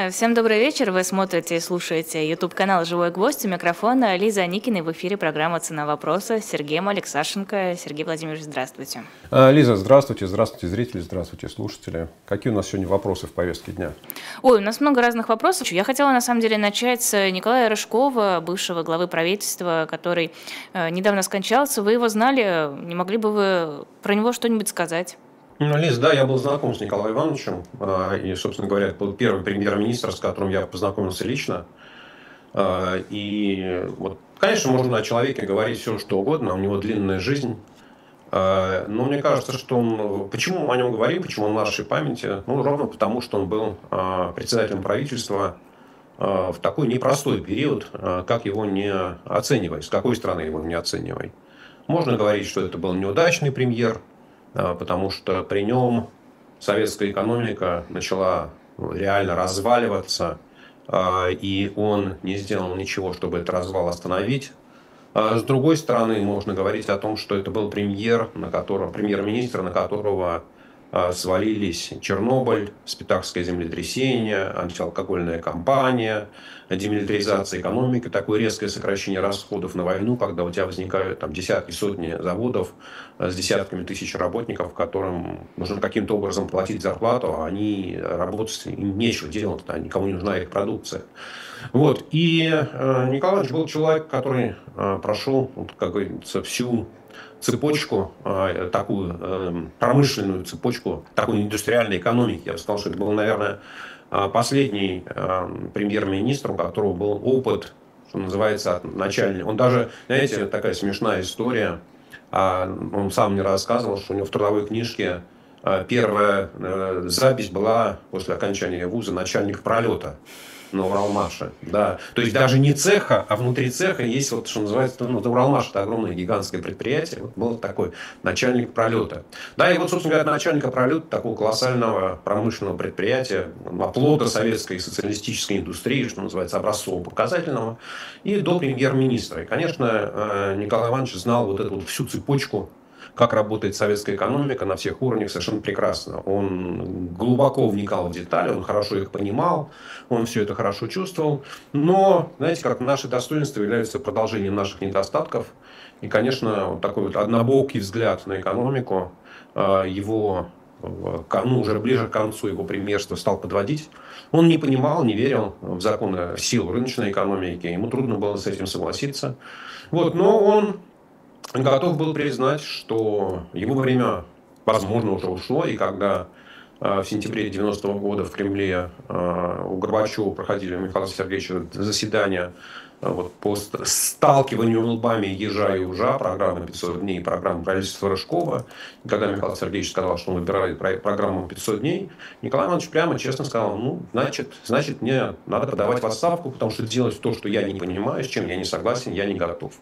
Э, всем добрый вечер. Вы смотрите и слушаете YouTube-канал «Живой гвоздь». У микрофона Лиза Аникина. В эфире программа «Цена вопроса» с Сергеем Алексашенко. Сергей Владимирович, здравствуйте. Э, Лиза, здравствуйте. Здравствуйте, зрители. Здравствуйте, слушатели. Какие у нас сегодня вопросы в повестке дня? Ой, у нас много разных вопросов. Я хотела, на самом деле, начать с Николая Рыжкова, бывшего главы правительства, который э, недавно скончался. Вы его знали. Не могли бы вы про него что-нибудь сказать? Ну, Лиз, да, я был знаком с Николаем Ивановичем. А, и, собственно говоря, это был первый премьер-министр, с которым я познакомился лично. А, и вот, конечно, можно о человеке говорить все, что угодно, у него длинная жизнь. А, но мне кажется, что он... Почему о нем говорим, почему он в нашей памяти? Ну, ровно потому, что он был председателем правительства в такой непростой период, как его не оценивай, с какой стороны его не оценивай. Можно говорить, что это был неудачный премьер – потому что при нем советская экономика начала реально разваливаться, а, и он не сделал ничего, чтобы этот развал остановить. А с другой стороны, можно говорить о том, что это был премьер, на которого, премьер-министр, на которого а, свалились Чернобыль, Спитакское землетрясение, антиалкогольная кампания, демилитаризация экономики, такое резкое сокращение расходов на войну, когда у тебя возникают там, десятки, сотни заводов а, с десятками тысяч работников, которым нужно каким-то образом платить зарплату, а они работать им нечего делать, а никому не нужна их продукция. Вот. И э, Николаевич был человек, который э, прошел, вот, как говорится, всю цепочку, а, такую эм, промышленную цепочку, такой индустриальной экономики. Я бы сказал, что это был, наверное, а, последний эм, премьер-министр, у которого был опыт, что называется, начальник. Он даже, знаете, такая смешная история. А, он сам мне рассказывал, что у него в трудовой книжке первая э, запись была после окончания вуза начальник пролета на Уралмаше. Да. То есть даже не цеха, а внутри цеха есть вот, что называется, ну, Уралмаш это огромное гигантское предприятие. Вот был такой начальник пролета. Да, и вот, собственно говоря, начальника пролета такого колоссального промышленного предприятия, оплота советской социалистической индустрии, что называется, образцово-показательного, и до премьер-министра. И, конечно, э, Николай Иванович знал вот эту вот всю цепочку как работает советская экономика на всех уровнях совершенно прекрасно. Он глубоко вникал в детали, он хорошо их понимал, он все это хорошо чувствовал. Но, знаете, как наши достоинства являются продолжением наших недостатков. И, конечно, вот такой вот однобокий взгляд на экономику, а, его ну, уже ближе к концу его премьерства стал подводить. Он не понимал, не верил в законы сил рыночной экономики. Ему трудно было с этим согласиться. Вот, но он готов был признать, что его время, возможно, уже ушло, и когда э, в сентябре 90-го года в Кремле э, у Горбачева проходили у Михаила Сергеевича заседания э, вот, по сталкиванию лбами ежа и ужа, программы 500 дней, программы правительства Рыжкова. И когда Михаил Сергеевич сказал, что он выбирает программу 500 дней, Николай Иванович прямо честно сказал, ну, значит, значит, мне надо подавать в отставку, потому что делать то, что я не понимаю, с чем я не согласен, я не готов.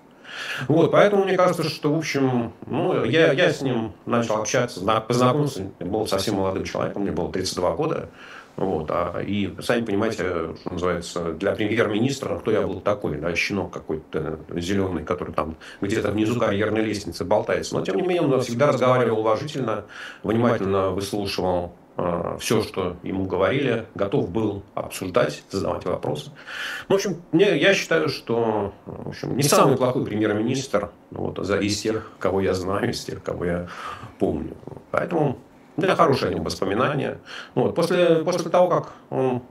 Вот, поэтому мне кажется, что, в общем, ну, я, я с ним начал общаться, познакомился, я был совсем молодым человеком, мне было 32 года. Вот, а, и сами понимаете, что называется, для премьер-министра, кто я был такой, да, щенок какой-то зеленый, который там где-то внизу карьерной лестницы болтается. Но, тем не менее, он всегда разговаривал уважительно, внимательно выслушивал все, что ему говорили, готов был обсуждать, задавать вопросы. Ну, в общем, мне, я считаю, что в общем, не самый плохой премьер-министр вот, из тех, кого я знаю, из тех, кого я помню. Поэтому меня хорошие о нем воспоминания. Ну, вот, после, после того, как он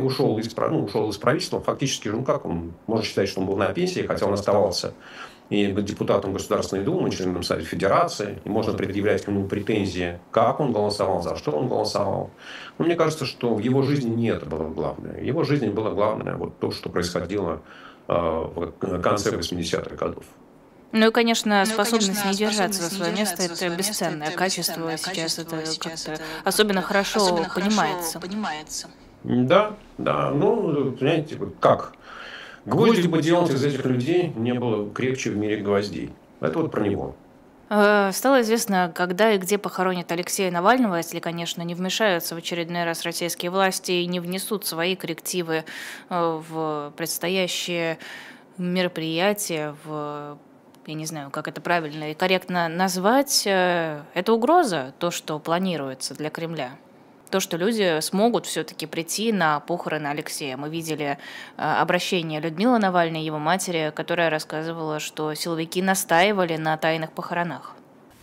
ушел из, ну, ушел из правительства, фактически, ну как он, можно считать, что он был на пенсии, хотя он оставался и быть депутатом Государственной Думы, членом Совета Федерации, и можно предъявлять к нему претензии, как он голосовал, за что он голосовал. Но мне кажется, что в его жизни не это было главное. В его жизни было главное вот то, что происходило э, в конце 80-х годов. Ну и, конечно, способность ну, конечно, не держаться за свое место – это бесценное качество. Сейчас это как-то особенно хорошо особенно понимается. понимается. Да, да. Ну, знаете, как? Гвозди бы делать из этих людей не было крепче в мире гвоздей. Это вот про него. Э, стало известно, когда и где похоронят Алексея Навального, если, конечно, не вмешаются в очередной раз российские власти и не внесут свои коррективы э, в предстоящее мероприятие, в я не знаю, как это правильно и корректно назвать, э, это угроза, то, что планируется для Кремля? То, что люди смогут все-таки прийти на похороны Алексея. Мы видели э, обращение Людмилы Навальной, его матери, которая рассказывала, что силовики настаивали на тайных похоронах.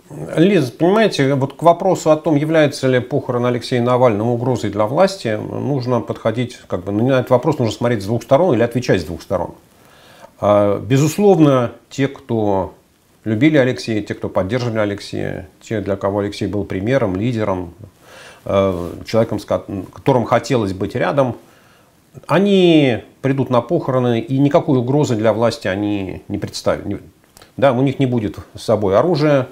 Лиза, понимаете, вот к вопросу о том, является ли похорон Алексея Навального угрозой для власти, нужно подходить, как бы, на этот вопрос нужно смотреть с двух сторон или отвечать с двух сторон. А, безусловно, те, кто любили Алексея, те, кто поддерживали Алексея, те, для кого Алексей был примером, лидером, человеком, с которым хотелось быть рядом, они придут на похороны, и никакой угрозы для власти они не представят. Да, у них не будет с собой оружия,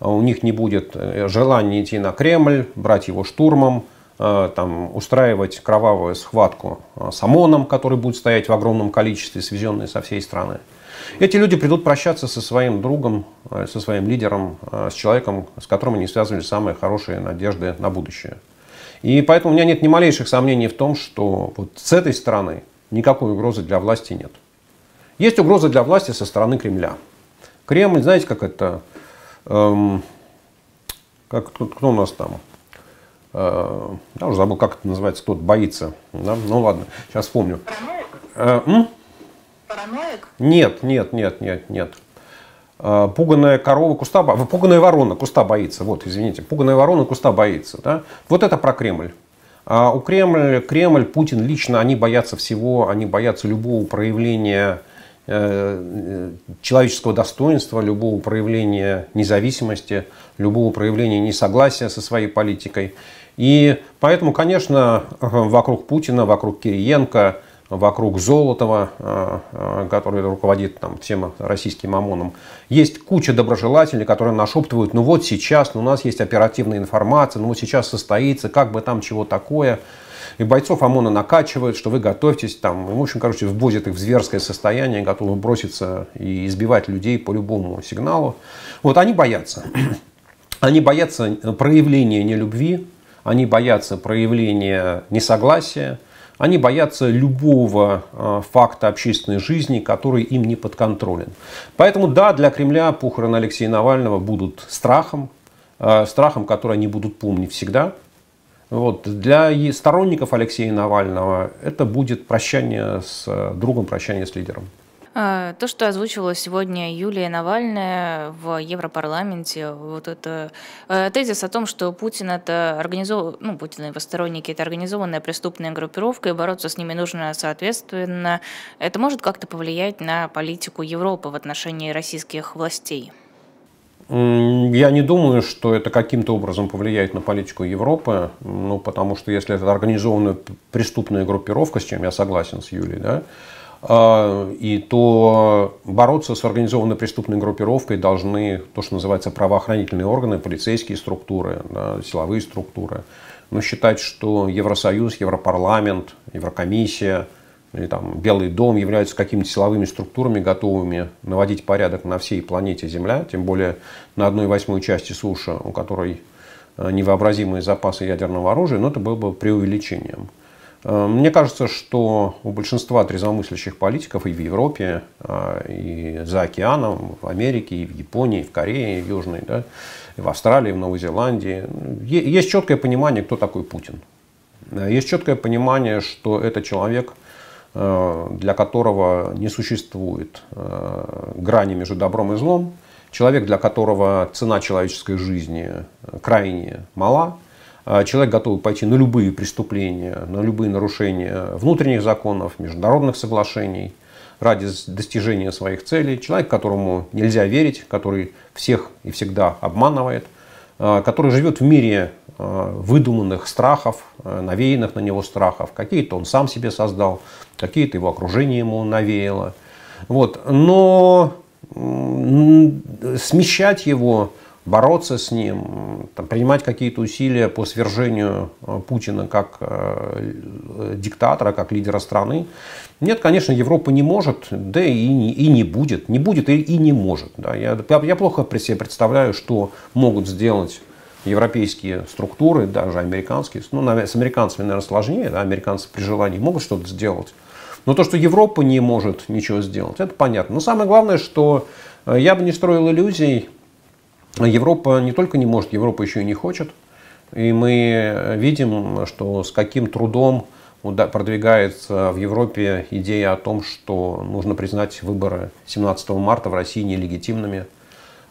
у них не будет э, желания идти на Кремль, брать его штурмом, э, там, устраивать кровавую схватку с ОМОНом, который будет стоять в огромном количестве, свезенный со всей страны. Эти люди придут прощаться со своим другом, э, со своим лидером, с человеком, с которым они связывали самые хорошие надежды на будущее. И поэтому у меня нет ни малейших сомнений в том, что вот с этой стороны никакой угрозы для власти нет. Есть угроза для власти со стороны Кремля. Кремль, знаете, как это Эм, как, кто, кто у нас там? Э, я уже забыл, как это называется, кто-то боится. Да? Ну ладно, сейчас вспомню. Э, м? Параноик? Нет, нет, нет, нет, нет. Э, пуганая корова куста. Пуганая ворона куста боится. Вот, извините. Пуганая ворона куста боится. Да? Вот это про Кремль. А у Кремля, Кремль, Путин лично, они боятся всего, они боятся любого проявления Э, человеческого достоинства, любого проявления независимости, любого проявления несогласия со своей политикой. И поэтому, конечно, вокруг Путина, вокруг Кириенко, вокруг Золотова, э, э, который руководит там, всем российским ОМОНом, есть куча доброжелателей, которые нашептывают, ну вот сейчас, ну у нас есть оперативная информация, ну вот сейчас состоится, как бы там чего такое – и бойцов ОМОНа накачивают, что вы готовьтесь там. В общем, короче, вводят их в зверское состояние, готовы броситься и избивать людей по любому сигналу. Вот они боятся. Они боятся проявления нелюбви, они боятся проявления несогласия, они боятся любого э, факта общественной жизни, который им не подконтролен. Поэтому да, для Кремля похороны Алексея Навального будут страхом, э, страхом, который они будут помнить всегда. Вот. Для сторонников Алексея Навального это будет прощание с э, другом, прощание с лидером. А, то, что озвучивала сегодня Юлия Навальная в Европарламенте, вот это э, тезис о том, что Путин это организов... ну, Путин и его сторонники это организованная преступная группировка, и бороться с ними нужно соответственно. Это может как-то повлиять на политику Европы в отношении российских властей? Я не думаю, что это каким-то образом повлияет на политику Европы, ну, потому что если это организованная преступная группировка, с чем я согласен с Юлей, да, и то бороться с организованной преступной группировкой должны то, что называется правоохранительные органы, полицейские структуры, да, силовые структуры. Но считать, что Евросоюз, Европарламент, Еврокомиссия – или там Белый дом являются какими-то силовыми структурами, готовыми наводить порядок на всей планете Земля, тем более на одной восьмой части суши, у которой э, невообразимые запасы ядерного оружия, но это было бы преувеличением. Э, мне кажется, что у большинства трезвомыслящих политиков и в Европе, э, и за океаном, в Америке, и в Японии, и в Корее, и в Южной, да, и в Австралии, и в Новой Зеландии, есть четкое понимание, кто такой Путин. Есть четкое понимание, что это человек – Э, для которого не существует э, грани между добром и злом, человек, для которого цена человеческой жизни крайне мала, человек готов пойти на любые преступления, на любые нарушения внутренних законов, международных соглашений ради достижения своих целей, человек, которому нельзя верить, который всех и всегда обманывает, который живет в мире выдуманных страхов, навеянных на него страхов, какие-то он сам себе создал, какие-то его окружение ему навеяло. Вот. Но смещать его, бороться с ним, там, принимать какие-то усилия по свержению э, Путина как э, диктатора, как лидера страны. Нет, конечно, Европа не может, да и не, и не будет. Не будет и, и не может. Да. Я, я плохо себе представляю, что могут сделать европейские структуры, даже американские. Ну, с американцами, наверное, сложнее. Да. Американцы при желании могут что-то сделать. Но то, что Европа не может ничего сделать, это понятно. Но самое главное, что э, я бы не строил иллюзий. Европа не только не может, Европа еще и не хочет. И мы видим, что с каким трудом продвигается в Европе идея о том, что нужно признать выборы 17 марта в России нелегитимными,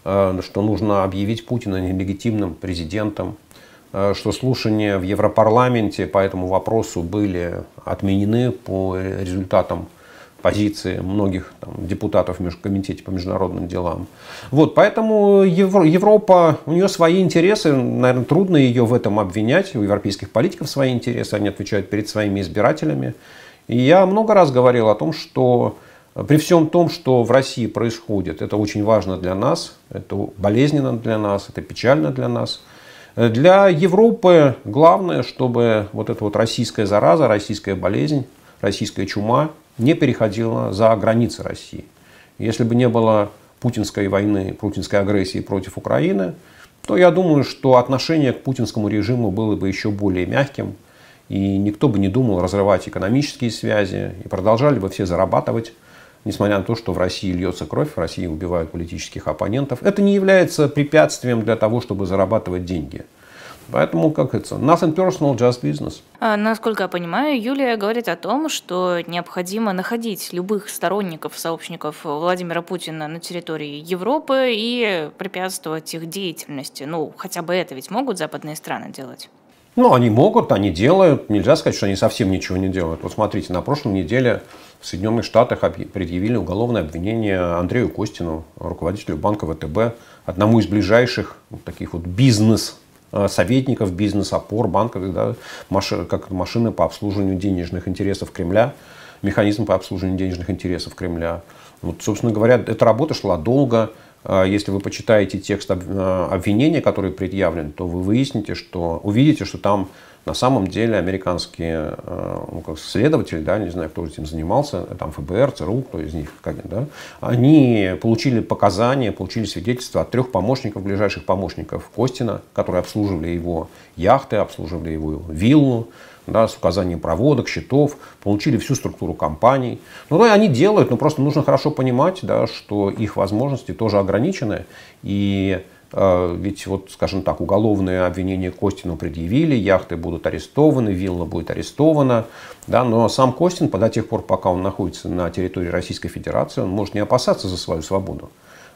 э, что нужно объявить Путина нелегитимным президентом, э, что слушания в Европарламенте по этому вопросу были отменены по результатам позиции многих там, депутатов в Комитете по международным делам. Вот, поэтому Европа, у нее свои интересы, наверное, трудно ее в этом обвинять, у европейских политиков свои интересы, они отвечают перед своими избирателями. И я много раз говорил о том, что при всем том, что в России происходит, это очень важно для нас, это болезненно для нас, это печально для нас. Для Европы главное, чтобы вот эта вот российская зараза, российская болезнь, российская чума не переходила за границы России. Если бы не было путинской войны, путинской агрессии против Украины, то я думаю, что отношение к путинскому режиму было бы еще более мягким, и никто бы не думал разрывать экономические связи, и продолжали бы все зарабатывать, несмотря на то, что в России льется кровь, в России убивают политических оппонентов. Это не является препятствием для того, чтобы зарабатывать деньги. Поэтому, как это, nothing personal, just business. А, насколько я понимаю, Юлия говорит о том, что необходимо находить любых сторонников, сообщников Владимира Путина на территории Европы и препятствовать их деятельности. Ну, хотя бы это ведь могут западные страны делать? Ну, они могут, они делают. Нельзя сказать, что они совсем ничего не делают. Вот смотрите, на прошлой неделе в Соединенных Штатах предъявили уголовное обвинение Андрею Костину, руководителю банка ВТБ, одному из ближайших таких вот бизнес советников, бизнес-опор банка, да, как машины по обслуживанию денежных интересов Кремля, механизм по обслуживанию денежных интересов Кремля. Вот, собственно говоря, эта работа шла долго. Э, если вы почитаете текст э, обвинения, который предъявлен, то вы выясните, что увидите, что там на самом деле американские э, ну, как следователи, да, не знаю, кто этим занимался, там ФБР, ЦРУ, кто из них, как, да, они получили показания, получили свидетельства от трех помощников, ближайших помощников Костина, которые обслуживали его яхты, обслуживали его виллу, да, с указанием проводок, счетов, получили всю структуру компаний. Ну, да, они делают, но просто нужно хорошо понимать, да, что их возможности тоже ограничены. И ведь, вот, скажем так, уголовное обвинение Костину предъявили, яхты будут арестованы, вилла будет арестована. Да, но сам Костин, до тех пор, пока он находится на территории Российской Федерации, он может не опасаться за свою свободу.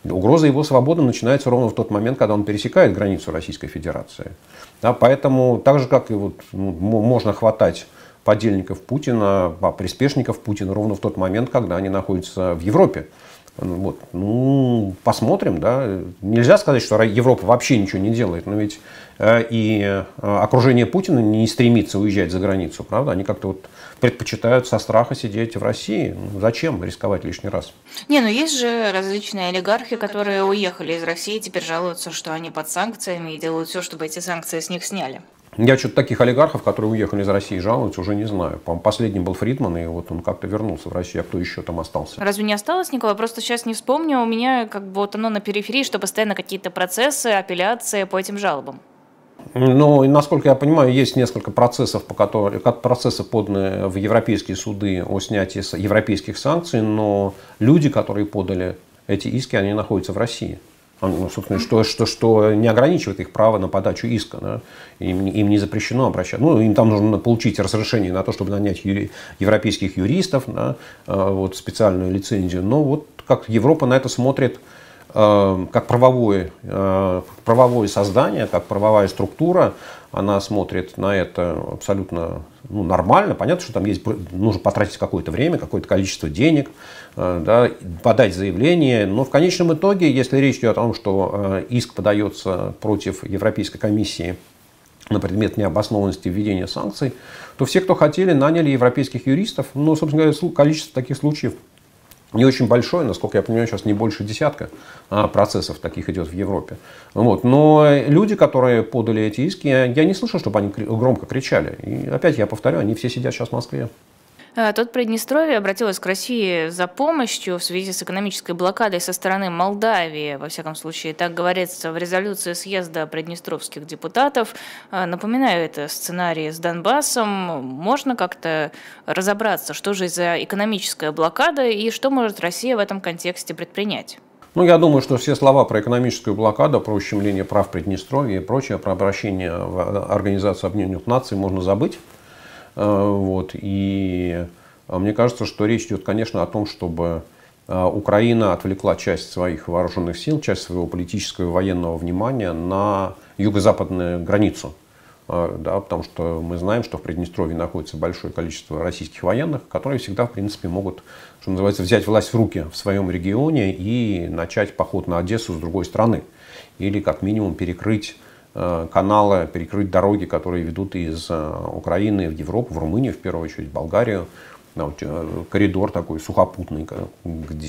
Угроза его свободы начинается ровно в тот момент, когда он пересекает границу Российской Федерации. Да, поэтому, так же, как и вот, ну, можно хватать подельников Путина, приспешников Путина ровно в тот момент, когда они находятся в Европе. Вот. Ну, посмотрим, да. Нельзя сказать, что Европа вообще ничего не делает, но ведь э, и э, окружение Путина не стремится уезжать за границу, правда? Они как-то вот предпочитают со страха сидеть в России. Ну, зачем рисковать лишний раз? Не, ну есть же различные олигархи, которые уехали из России, теперь жалуются, что они под санкциями и делают все, чтобы эти санкции с них сняли. Я что-то таких олигархов, которые уехали из России, жалуются, уже не знаю. По-моему, последним был Фридман, и вот он как-то вернулся в Россию. А кто еще там остался? Разве не осталось, Николай? Просто сейчас не вспомню. У меня как бы вот оно на периферии, что постоянно какие-то процессы, апелляции по этим жалобам. Ну, насколько я понимаю, есть несколько процессов, по которым, процессы поданы в европейские суды о снятии европейских санкций, но люди, которые подали эти иски, они находятся в России ну, собственно, что, что, что не ограничивает их право на подачу иска. Да? Им, им не запрещено обращаться. Ну, им там нужно получить разрешение на то, чтобы нанять юри, европейских юристов, да? Э, вот, специальную лицензию. Но вот как Европа на это смотрит э, как правовое, э, правовое создание, как правовая структура, она смотрит на это абсолютно ну, нормально. Понятно, что там есть, нужно потратить какое-то время, какое-то количество денег, э, да, подать заявление. Но в конечном итоге, если речь идет о том, что э, иск подается против Европейской комиссии на предмет необоснованности введения санкций, то все, кто хотели, наняли европейских юристов. Ну, собственно говоря, количество таких случаев не очень большое, насколько я понимаю, сейчас не больше десятка а, процессов таких идет в Европе. Вот. Но люди, которые подали эти иски, я не слышал, чтобы они громко кричали. И опять я повторю, они все сидят сейчас в Москве. Э, тут Приднестровье обратилось к России за помощью в связи с экономической блокадой со стороны Молдавии. Во всяком случае, так говорится в резолюции съезда приднестровских депутатов. Э, напоминаю, это сценарий с Донбассом. Можно как-то разобраться, что же за экономическая блокада и что может Россия в этом контексте предпринять? Ну, я думаю, что все слова про экономическую блокаду, про ущемление прав Приднестровья и прочее, про обращение в Организацию Объединенных Наций можно забыть. Э, вот. И э, мне кажется, что речь идет, конечно, о том, чтобы э, Украина отвлекла часть своих вооруженных сил, часть своего политического и военного внимания на юго-западную границу да, потому что мы знаем, что в Приднестровье находится большое количество российских военных, которые всегда, в принципе, могут, что называется, взять власть в руки в своем регионе и начать поход на Одессу с другой стороны. Или, как минимум, перекрыть каналы, перекрыть дороги, которые ведут из а, Украины в Европу, в Румынию, в первую очередь, в Болгарию. Коридор такой сухопутный,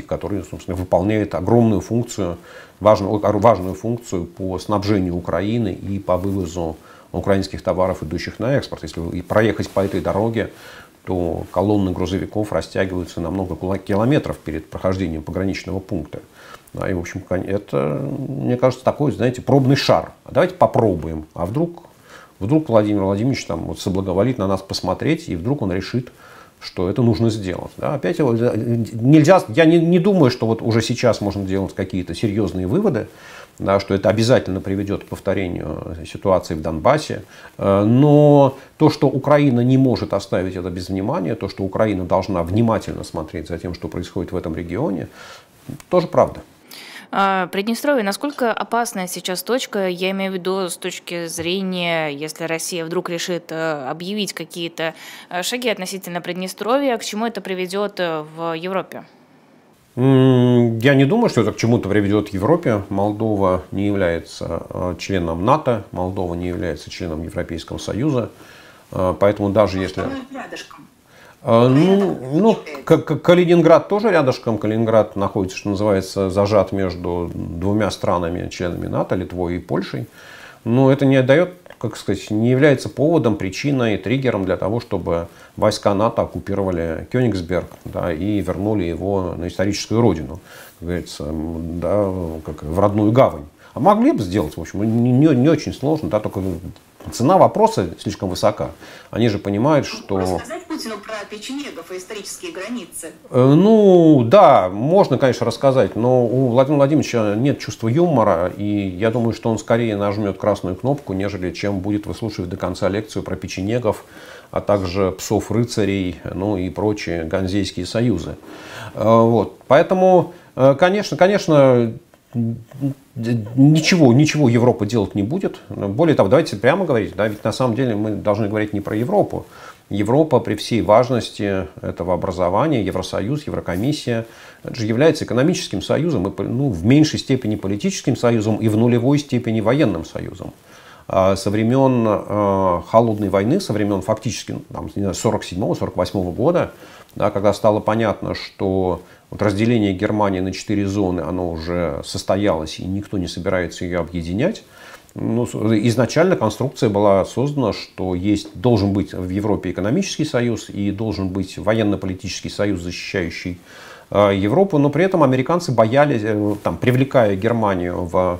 который, собственно, выполняет огромную функцию, важную, важную функцию по снабжению Украины и по вывозу украинских товаров, идущих на экспорт. Если проехать по этой дороге, то колонны грузовиков растягиваются на много километров перед прохождением пограничного пункта. Да, и, в общем, это, мне кажется, такой, знаете, пробный шар. А давайте попробуем. А вдруг, вдруг Владимир Владимирович там вот соблаговолит на нас посмотреть, и вдруг он решит, что это нужно сделать. Да, опять его, нельзя, я не, не думаю, что вот уже сейчас можно делать какие-то серьезные выводы, да, что это обязательно приведет к повторению ситуации в Донбассе. Э, но то, что Украина не может оставить это без внимания, то, что Украина должна внимательно смотреть за тем, что происходит в этом регионе, тоже правда. А, Приднестровье, насколько опасная сейчас точка, я имею в виду с точки зрения, если Россия вдруг решит э, объявить какие-то э, шаги относительно Приднестровья, к чему это приведет в Европе? Я не думаю, что это к чему-то приведет в Европе. Молдова не является э, членом НАТО, Молдова не является членом Европейского Союза. Э, поэтому даже если... Рядышком. Э, ну, ну Калининград тоже рядышком. Калининград находится, что называется, зажат между двумя странами, членами НАТО, Литвой и Польшей. Но это не дает как сказать, не является поводом, причиной, триггером для того, чтобы войска НАТО оккупировали Кёнигсберг да, и вернули его на историческую родину, как говорится, да, как в родную гавань. А могли бы сделать, в общем, не, не очень сложно, да, только Цена вопроса слишком высока. Они же понимают, что... Рассказать Путину про печенегов и исторические границы? Э, ну, да, можно, конечно, рассказать, но у Владимира Владимировича нет чувства юмора, и я думаю, что он скорее нажмет красную кнопку, нежели чем будет выслушивать до конца лекцию про печенегов, а также псов-рыцарей, ну и прочие ганзейские союзы. Э, вот. Поэтому, э, конечно, конечно, ничего, ничего Европа делать не будет. Более того, давайте прямо говорить, да, ведь на самом деле мы должны говорить не про Европу. Европа при всей важности этого образования, Евросоюз, Еврокомиссия, это же является экономическим союзом, и, ну, в меньшей степени политическим союзом и в нулевой степени военным союзом. А со времен э, Холодной войны, со времен фактически 47-48 года, да, когда стало понятно, что вот разделение Германии на четыре зоны, оно уже состоялось, и никто не собирается ее объединять. Ну, изначально конструкция была создана, что есть, должен быть в Европе экономический союз и должен быть военно-политический союз, защищающий э, Европу, но при этом американцы боялись, э, там, привлекая Германию в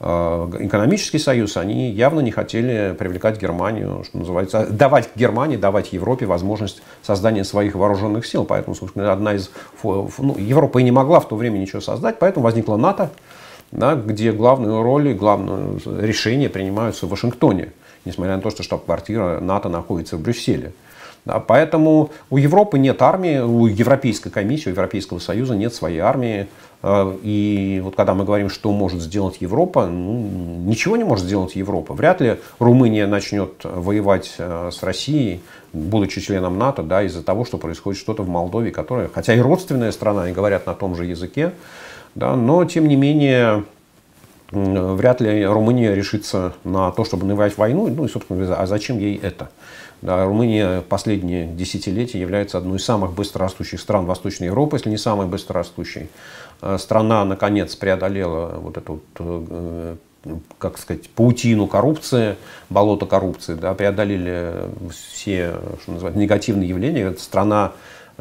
экономический союз, они явно не хотели привлекать Германию, что называется, давать Германии, давать Европе возможность создания своих вооруженных сил. Поэтому, собственно, одна из... Ну, Европа и не могла в то время ничего создать, поэтому возникла НАТО, да, где главную роль и главное решение принимаются в Вашингтоне, несмотря на то, что штаб-квартира НАТО находится в Брюсселе. Да, поэтому у Европы нет армии, у Европейской комиссии, у Европейского Союза нет своей армии. Э, и вот когда мы говорим, что может сделать Европа, ну, ничего не может сделать Европа. Вряд ли Румыния начнет воевать э, с Россией, будучи членом НАТО, да, из-за того, что происходит что-то в Молдове, которая, хотя и родственная страна, и говорят на том же языке, да, но тем не менее вряд ли Румыния решится на то, чтобы навязать войну. Ну и, собственно, а зачем ей это? Да, Румыния последние десятилетия является одной из самых быстрорастущих стран Восточной Европы, если не самой быстрорастущей. Э, страна, наконец, преодолела вот эту э, как сказать, паутину коррупции, болото коррупции, да, преодолели все что называется, негативные явления. Эта страна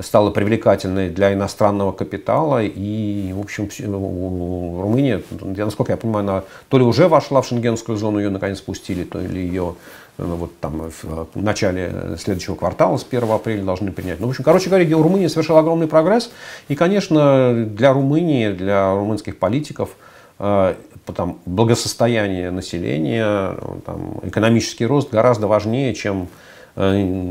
стала привлекательной для иностранного капитала. И, в общем, Румыния, я, насколько я понимаю, она то ли уже вошла в шенгенскую зону, ее наконец пустили, то ли ее ну, вот там в начале следующего квартала, с 1 апреля должны принять. Ну, в общем, короче говоря, Румыния совершила огромный прогресс. И, конечно, для Румынии, для румынских политиков э, там, благосостояние населения, там, экономический рост гораздо важнее, чем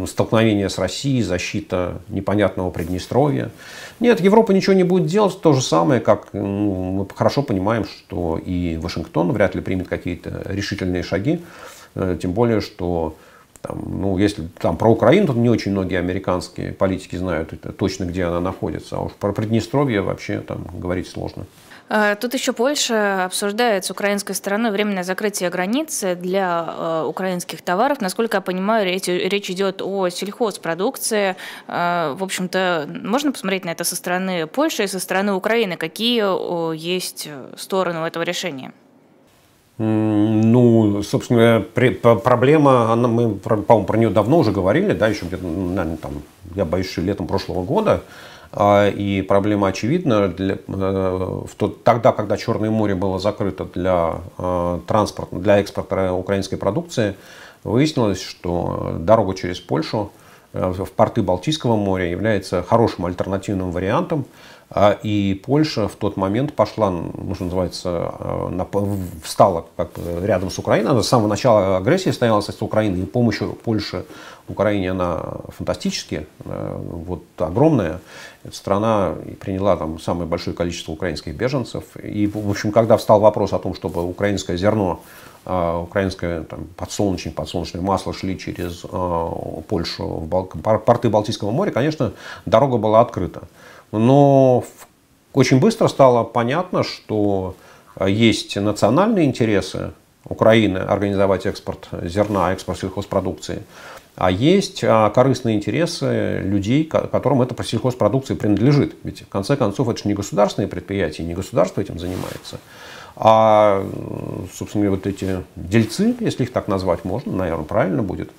столкновение с Россией, защита непонятного Приднестровья. Нет, Европа ничего не будет делать, то же самое, как мы хорошо понимаем, что и Вашингтон вряд ли примет какие-то решительные шаги Э, тем более, что там, ну, если там про Украину, то не очень многие американские политики знают это, точно, где она находится. А уж про Приднестровье вообще там говорить сложно. Э, тут еще Польша обсуждает с украинской стороной временное закрытие границы для э, украинских товаров. Насколько я понимаю, речь, идет о сельхозпродукции. Э, в общем-то, можно посмотреть на это со стороны Польши и со стороны Украины. Какие есть стороны у этого решения? Ну, собственно, проблема, она, мы, по-моему, про нее давно уже говорили, да, еще где-то, наверное, там, я боюсь, летом прошлого года. А, и проблема очевидна. Для, э, в тот, тогда, когда Черное море было закрыто для э, транспорта, для экспорта украинской продукции, выяснилось, что дорога через Польшу э, в порты Балтийского моря является хорошим альтернативным вариантом. А, и Польша в тот момент пошла, ну, что называется, э, встала как рядом с Украиной. Она с самого начала агрессии стояла с Украиной. И помощь Польши Украине, она фантастически, э, вот огромная. Эта страна приняла там самое большое количество украинских беженцев. И, в общем, когда встал вопрос о том, чтобы украинское зерно а, украинское там, подсолнечник, подсолнечное масло шли через э, Польшу в порты Балтийского моря, конечно, дорога была открыта. Но очень быстро стало понятно, что э, есть национальные интересы Украины организовать экспорт зерна, экспорт сельхозпродукции, а есть а, корыстные интересы людей, которым эта сельхозпродукция принадлежит. Ведь в конце концов это же не государственные предприятия, не государство этим занимается. А, собственно, вот эти дельцы, если их так назвать можно, наверное, правильно будет,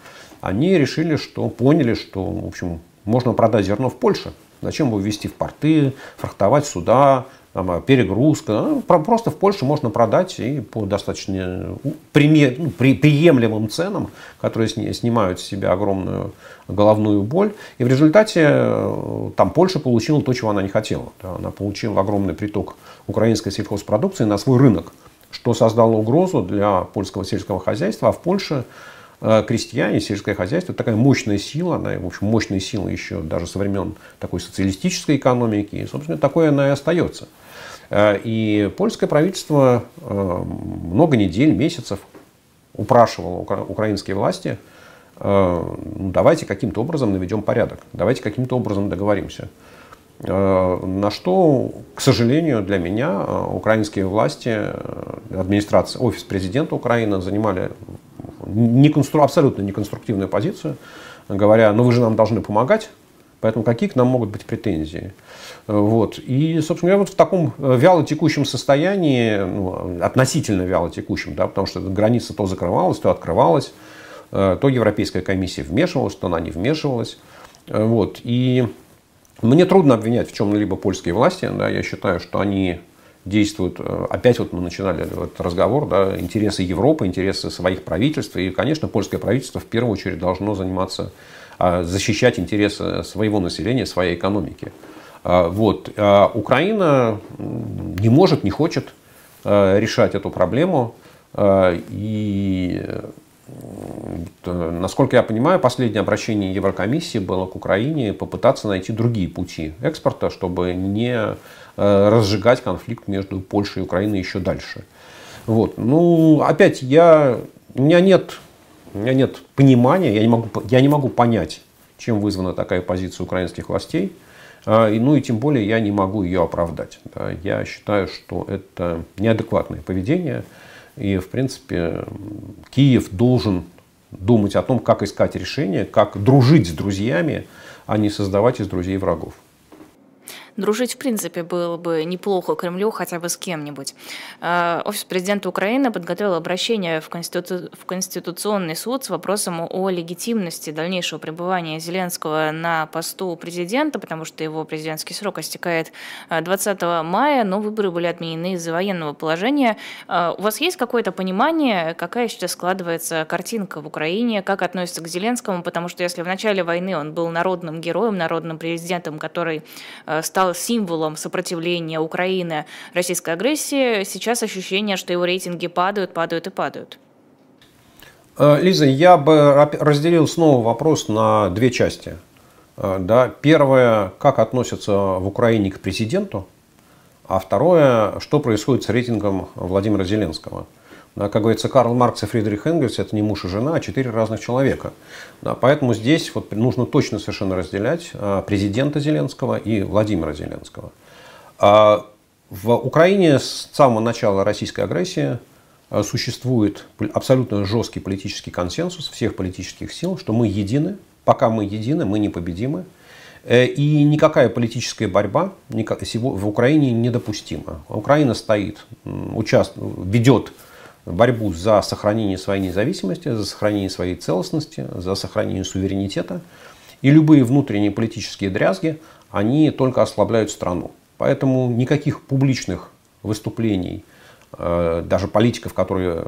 они решили, что поняли, что, в общем, можно продать зерно в Польше, Зачем его ввести в порты, фрахтовать сюда, там, а, перегрузка. Ну, просто в Польше можно продать и по достаточно пример, ну, при, приемлемым ценам, которые снимают с себя огромную головную боль. И в результате э, там Польша получила то, чего она не хотела. Она получила огромный приток украинской сельхозпродукции на свой рынок, что создало угрозу для польского сельского хозяйства. А в Польше Э, крестьяне, сельское хозяйство, такая мощная сила, она, в общем, мощная сила еще даже со времен такой социалистической экономики, и, собственно, такое она и остается. Э, и польское правительство э, много недель, месяцев упрашивало украинские власти, ну, давайте каким-то образом наведем порядок, давайте каким-то образом договоримся. На что, к сожалению, для меня украинские власти, администрация, офис президента Украины занимали не констру, абсолютно неконструктивную позицию, говоря, ну вы же нам должны помогать, поэтому какие к нам могут быть претензии. Вот. И, собственно говоря, вот в таком вяло текущем состоянии, ну, относительно вяло текущем, да, потому что граница то закрывалась, то открывалась, э, то Европейская комиссия вмешивалась, то она не вмешивалась. Вот. И мне трудно обвинять в чем-либо польские власти. Да, я считаю, что они действуют, э, опять вот мы начинали этот разговор, да, интересы Европы, интересы своих правительств. И, конечно, польское правительство в первую очередь должно заниматься, а, защищать интересы своего населения, своей экономики. А, вот. А Украина не может, не хочет э, решать эту проблему. И насколько я понимаю, последнее обращение Еврокомиссии было к Украине попытаться найти другие пути экспорта, чтобы не Э, разжигать конфликт между Польшей и Украиной еще дальше. Вот. Ну, опять, я, у, меня нет, у меня нет понимания, я не, могу, я не могу понять, чем вызвана такая позиция украинских властей. А, ну и тем более я не могу ее оправдать. Да. Я считаю, что это неадекватное поведение. И, в принципе, Киев должен думать о том, как искать решение, как дружить с друзьями, а не создавать из друзей врагов. Дружить, в принципе, было бы неплохо Кремлю хотя бы с кем-нибудь. Э, офис президента Украины подготовил обращение в, Конститу... в Конституционный суд с вопросом о легитимности дальнейшего пребывания Зеленского на посту президента, потому что его президентский срок истекает 20 э, мая, но выборы были отменены из-за военного положения. Э, у вас есть какое-то понимание, какая сейчас складывается картинка в Украине, как относится к Зеленскому? Потому что если в начале войны он был народным героем, народным президентом, который стал стал символом сопротивления Украины российской агрессии, сейчас ощущение, что его рейтинги падают, падают и падают. Э, Лиза, я бы разделил снова вопрос на две части. Э, да, первое, как относятся в Украине к президенту, а второе, что происходит с рейтингом Владимира Зеленского – как говорится, Карл Маркс и Фридрих Энгельс – это не муж и жена, а четыре разных человека. Да, поэтому здесь вот нужно точно совершенно разделять а, президента Зеленского и Владимира Зеленского. А, в Украине с самого начала российской агрессии а, существует абсолютно жесткий политический консенсус всех политических сил, что мы едины, пока мы едины, мы непобедимы, э, и никакая политическая борьба в Украине недопустима. Украина стоит, участвует, ведет борьбу за сохранение своей независимости, за сохранение своей целостности, за сохранение суверенитета. И любые внутренние политические дрязги, они только ослабляют страну. Поэтому никаких публичных выступлений даже политиков, которые,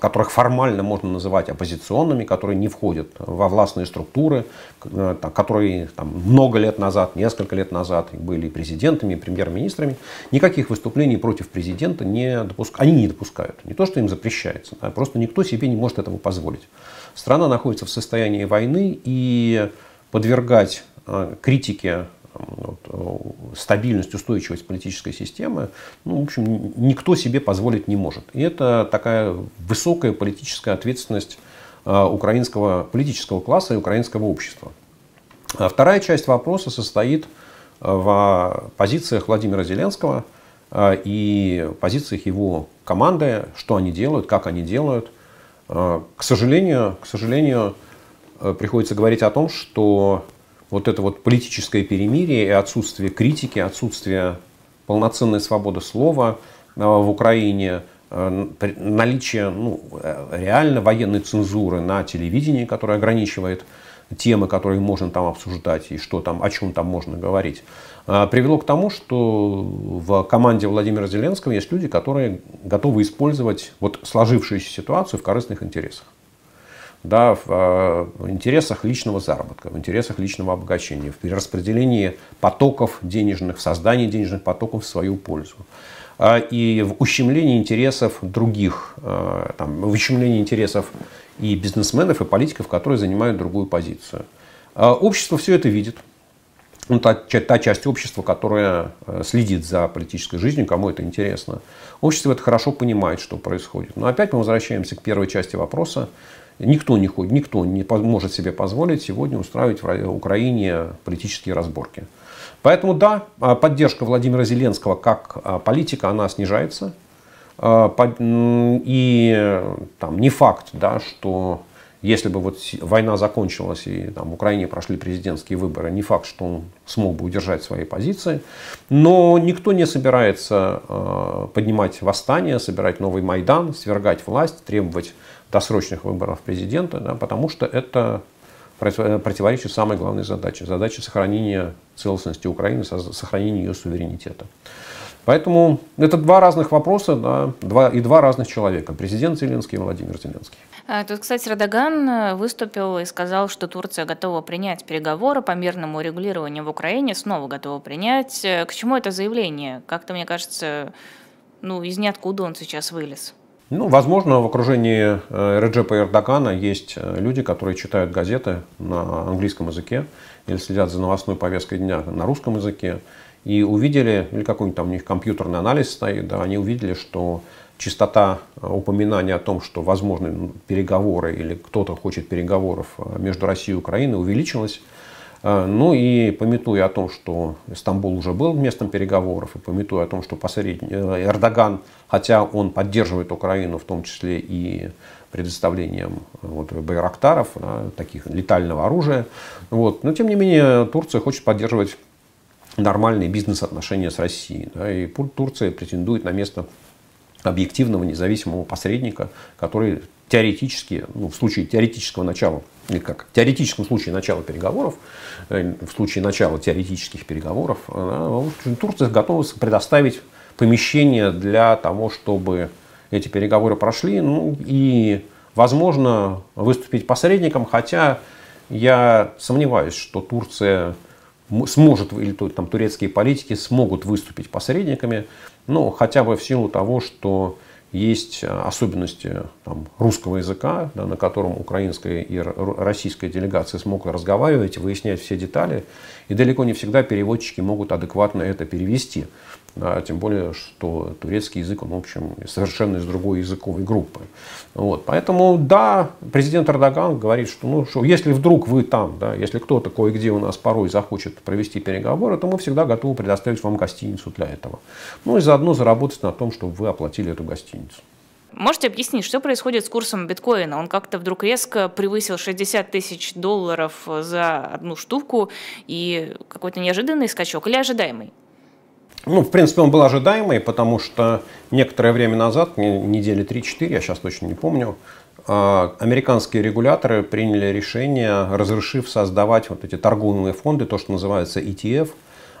которых формально можно называть оппозиционными, которые не входят во властные структуры, э, которые там, много лет назад, несколько лет назад были президентами, премьер-министрами, никаких выступлений против президента не допускают. Они не допускают. Не то, что им запрещается, а просто никто себе не может этого позволить. Страна находится в состоянии войны и подвергать э, критике вот, э, стабильность, устойчивость политической системы, ну, в общем, никто себе позволить не может. И это такая высокая политическая ответственность э, украинского политического класса и украинского общества. А вторая часть вопроса состоит э, в позициях Владимира Зеленского и позициях его команды, что они делают, как они делают. К сожалению, к сожалению, приходится говорить о том, что вот это вот политическое перемирие и отсутствие критики, отсутствие полноценной свободы слова э, в Украине, э, наличие ну, э, реально военной цензуры на телевидении, которая ограничивает темы, которые можно там обсуждать и что там, о чем там можно говорить, привело к тому, что в команде Владимира Зеленского есть люди, которые готовы использовать вот сложившуюся ситуацию в корыстных интересах да, в э, интересах личного заработка, в интересах личного обогащения, в перераспределении потоков денежных, в создании денежных потоков в свою пользу а, и в ущемлении интересов других, э, там, в ущемлении интересов и бизнесменов, и политиков, которые занимают другую позицию. А общество все это видит. Ну, та, та часть общества, которая э, следит за политической жизнью, кому это интересно. Общество это хорошо понимает, что происходит. Но опять мы возвращаемся к первой части вопроса. Никто не, ходит, никто не может себе позволить сегодня устраивать в Украине политические разборки. Поэтому да, а, поддержка Владимира Зеленского как а, политика, она снижается. А, и там, не факт, да, что если бы вот война закончилась и там, в Украине прошли президентские выборы, не факт, что он смог бы удержать свои позиции. Но никто не собирается поднимать восстание, собирать новый Майдан, свергать власть, требовать досрочных выборов президента, да, потому что это противоречит самой главной задаче. Задаче сохранения целостности Украины, сохранения ее суверенитета. Поэтому это два разных вопроса да, два, и два разных человека. Президент Зеленский и Владимир Зеленский. А, тут, кстати, Радаган э, выступил и сказал, что Турция готова принять переговоры по мирному урегулированию в Украине, снова готова принять. Э, к чему это заявление? Как-то, мне кажется, ну, из ниоткуда он сейчас вылез. Ну, возможно, в окружении э, Реджепа Эрдогана есть э, люди, которые читают газеты на английском языке или следят за новостной повесткой дня на русском языке и увидели, или какой-нибудь там у них компьютерный анализ стоит, да, они увидели, что частота э, упоминания о том, что возможны переговоры или кто-то хочет переговоров между Россией и Украиной увеличилась. А, ну и пометуя о том, что Стамбул уже был местом переговоров, и пометуя о том, что посредник э, Эрдоган, хотя он поддерживает Украину, в том числе и предоставлением вот, байрактаров, да, таких летального оружия, вот, но тем не менее Турция хочет поддерживать нормальные бизнес-отношения с Россией. Да, и Турция претендует на место объективного независимого посредника, который теоретически, ну, в случае теоретического начала, или как, в теоретическом случае начала переговоров, э, в случае начала теоретических переговоров, Турция готова предоставить помещение для того, чтобы эти переговоры прошли, ну и, возможно, выступить посредником, хотя я сомневаюсь, что Турция сможет, или там, турецкие политики смогут выступить посредниками, ну, хотя бы в силу того, что есть особенности там, русского языка, да, на котором украинская и российская делегация смогут разговаривать, выяснять все детали, и далеко не всегда переводчики могут адекватно это перевести. Да, тем более, что турецкий язык, он, в общем, совершенно из другой языковой группы. Вот. Поэтому, да, президент Эрдоган говорит, что, ну, что если вдруг вы там, да, если кто-то кое-где у нас порой захочет провести переговоры, то мы всегда готовы предоставить вам гостиницу для этого. Ну и заодно заработать на том, чтобы вы оплатили эту гостиницу. Можете объяснить, что происходит с курсом биткоина? Он как-то вдруг резко превысил 60 тысяч долларов за одну штуку и какой-то неожиданный скачок или ожидаемый? Ну, в принципе, он был ожидаемый, потому что некоторое время назад, недели 3-4, я сейчас точно не помню, а, американские регуляторы приняли решение, разрешив создавать вот эти торговые фонды, то, что называется ETF,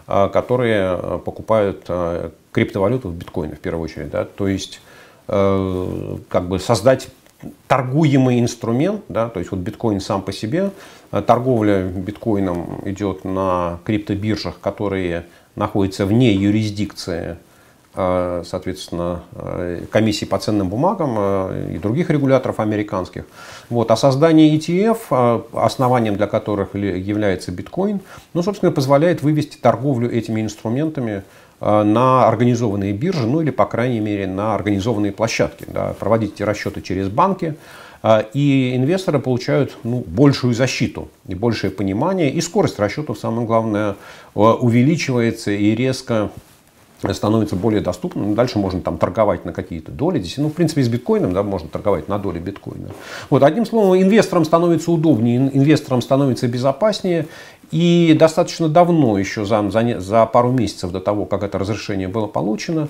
а, которые покупают а, криптовалюту в биткоины в первую очередь. Да? То есть э, как бы создать торгуемый инструмент, да, то есть вот биткоин сам по себе, торговля биткоином идет на криптобиржах, которые находится вне юрисдикции а, соответственно, а, комиссии по ценным бумагам а, и других регуляторов американских. Вот. А создание ETF, основанием для которых является биткоин, ну, собственно, позволяет вывести торговлю этими инструментами на организованные биржи, ну или, по крайней мере, на организованные площадки. Да, проводить эти расчеты через банки, и инвесторы получают ну, большую защиту и большее понимание, и скорость расчетов, самое главное, увеличивается и резко становится более доступным. Дальше можно там торговать на какие-то доли. Здесь, ну, в принципе, с биткоином да, можно торговать на доли биткоина. Вот, одним словом, инвесторам становится удобнее, инвесторам становится безопаснее. И достаточно давно, еще за, за, за пару месяцев до того, как это разрешение было получено,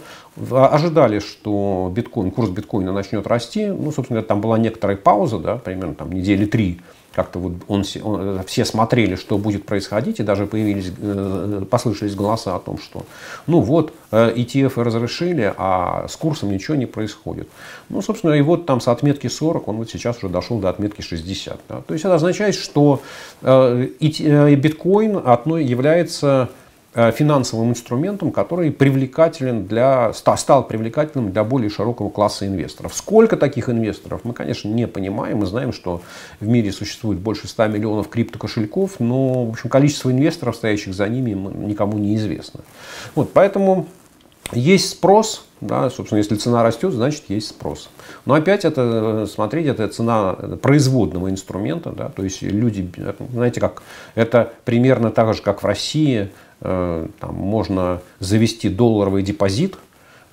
ожидали, что биткоин, курс биткоина начнет расти. Ну, собственно, там была некоторая пауза, да, примерно там недели три как-то вот он, он, все смотрели, что будет происходить, и даже появились, э, послышались голоса о том, что ну вот, ETF э, разрешили, а с курсом ничего не происходит. Ну, собственно, и вот там с отметки 40 он вот сейчас уже дошел до отметки 60. Да. То есть это означает, что э, биткоин одной является Э, финансовым инструментом, который привлекателен для, стал привлекательным для более широкого класса инвесторов. Сколько таких инвесторов, мы, конечно, не понимаем. Мы знаем, что в мире существует больше 100 миллионов криптокошельков, но в общем, количество инвесторов, стоящих за ними, никому не известно. Вот, поэтому есть спрос, да, собственно, если цена растет, значит есть спрос. Но опять это, смотрите, это цена производного инструмента, да, то есть люди, знаете, как это примерно так же, как в России, Э, там, можно завести долларовый депозит,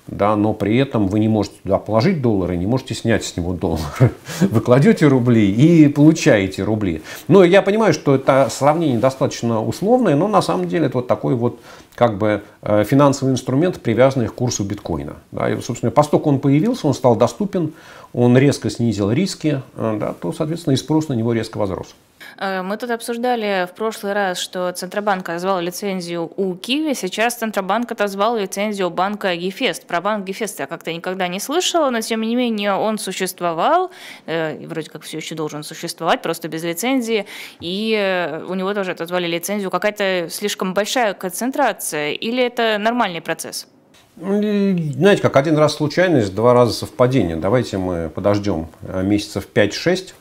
да, но при этом вы не можете туда положить доллары, не можете снять с него доллары. Вы кладете рубли и получаете рубли. Но я понимаю, что это сравнение достаточно условное, но на самом деле это вот такой вот как бы э, финансовый инструмент, привязанный к курсу биткоина. Да, и, собственно, поскольку он появился, он стал доступен, он резко снизил риски, э, да, то, соответственно, и спрос на него резко возрос. Э, мы тут обсуждали в прошлый раз, что Центробанк отозвал лицензию у Киви, сейчас Центробанк отозвал лицензию банка Гефест. Про банк Гефест я как-то никогда не слышала, но тем не менее он существовал, э, вроде как все еще должен существовать, просто без лицензии, и э, у него тоже отозвали лицензию. Какая-то слишком большая концентрация или это нормальный процесс? Ну, знаете, как один раз случайность, два раза совпадение. Давайте мы подождем месяцев 5-6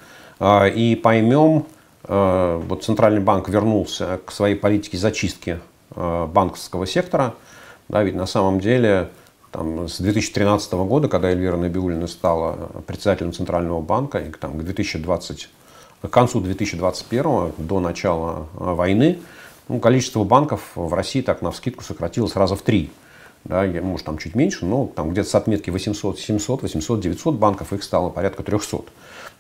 и поймем, вот Центральный банк вернулся к своей политике зачистки э, банковского сектора. Да, ведь на самом деле там, с 2013 года, когда Эльвира Набиулина стала председателем Центрального банка, и там, к, 2020, к концу 2021 до начала э, войны, ну, количество банков в России так на вскидку сократилось раза в три. Да, может, там чуть меньше, но там где-то с отметки 800, 700, 800, 900 банков их стало порядка 300.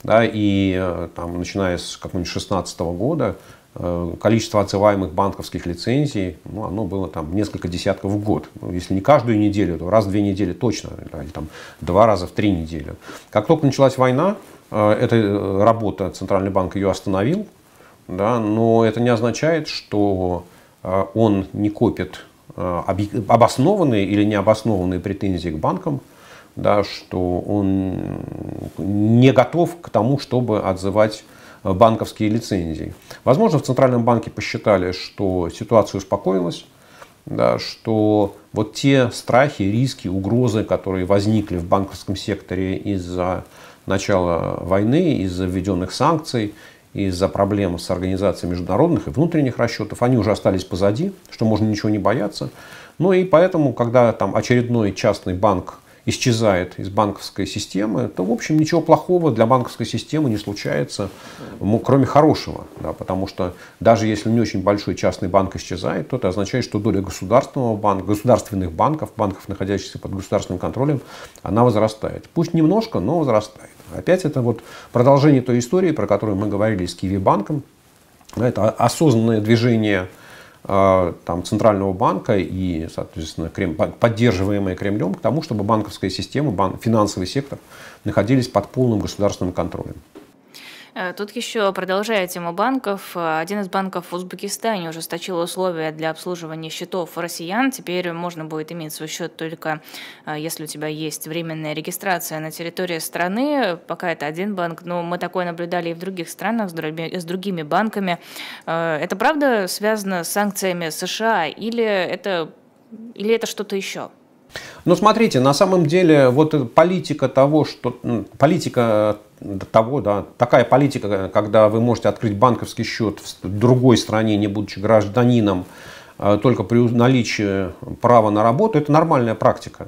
Да, и э, там, начиная с какого-нибудь 16 года Э, количество отзываемых банковских лицензий, ну, оно было там несколько десятков в год. Ну, если не каждую неделю, то раз в две недели точно, или там два раза в три недели. Как только началась война, э, эта работа Центральный банк ее остановил, да, но это не означает, что он не копит обоснованные или необоснованные претензии к банкам, да, что он не готов к тому, чтобы отзывать банковские лицензии. Возможно, в Центральном банке посчитали, что ситуация успокоилась, да, что вот те страхи, риски, угрозы, которые возникли в банковском секторе из-за начала войны, из-за введенных санкций, из-за проблем с организацией международных и внутренних расчетов, они уже остались позади, что можно ничего не бояться. Ну и поэтому, когда там очередной частный банк исчезает из банковской системы, то, в общем, ничего плохого для банковской системы не случается, кроме хорошего. Да, потому что даже если не очень большой частный банк исчезает, то это означает, что доля государственного банка, государственных банков, банков, находящихся под государственным контролем, она возрастает. Пусть немножко, но возрастает. Опять это вот продолжение той истории, про которую мы говорили с Киви банком. Это осознанное движение там, Центрального банка и, соответственно, Крем, поддерживаемые Кремлем к тому, чтобы банковская система, бан, финансовый сектор находились под полным государственным контролем. Э, тут еще, продолжая тему банков, э, один из банков в Узбекистане ужесточил условия для обслуживания счетов россиян. Теперь можно будет иметь свой счет только э, если у тебя есть временная регистрация на территории страны. Пока это один банк, но мы такое наблюдали и в других странах с другими банками. Это правда связано с санкциями США или это, или это что-то еще? Ну, смотрите, на самом деле, вот политика того, что политика того, да, такая политика, когда вы можете открыть банковский счет в другой стране, не будучи гражданином, а только при наличии права на работу, это нормальная практика.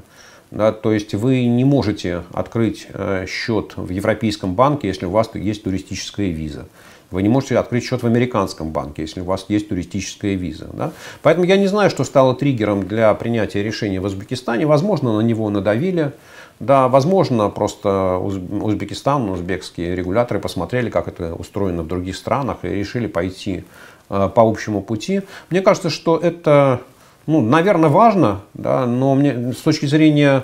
Да, то есть вы не можете открыть э, счет в Европейском банке, если у вас есть туристическая виза. Вы не можете открыть счет в американском банке, если у вас есть туристическая виза. Да? Поэтому я не знаю, что стало триггером для принятия решения в Узбекистане. Возможно, на него надавили. Да, возможно, просто Узбекистан, узбекские регуляторы посмотрели, как это устроено в других странах и решили пойти э, по общему пути. Мне кажется, что это, ну, наверное, важно, да, но мне, с точки зрения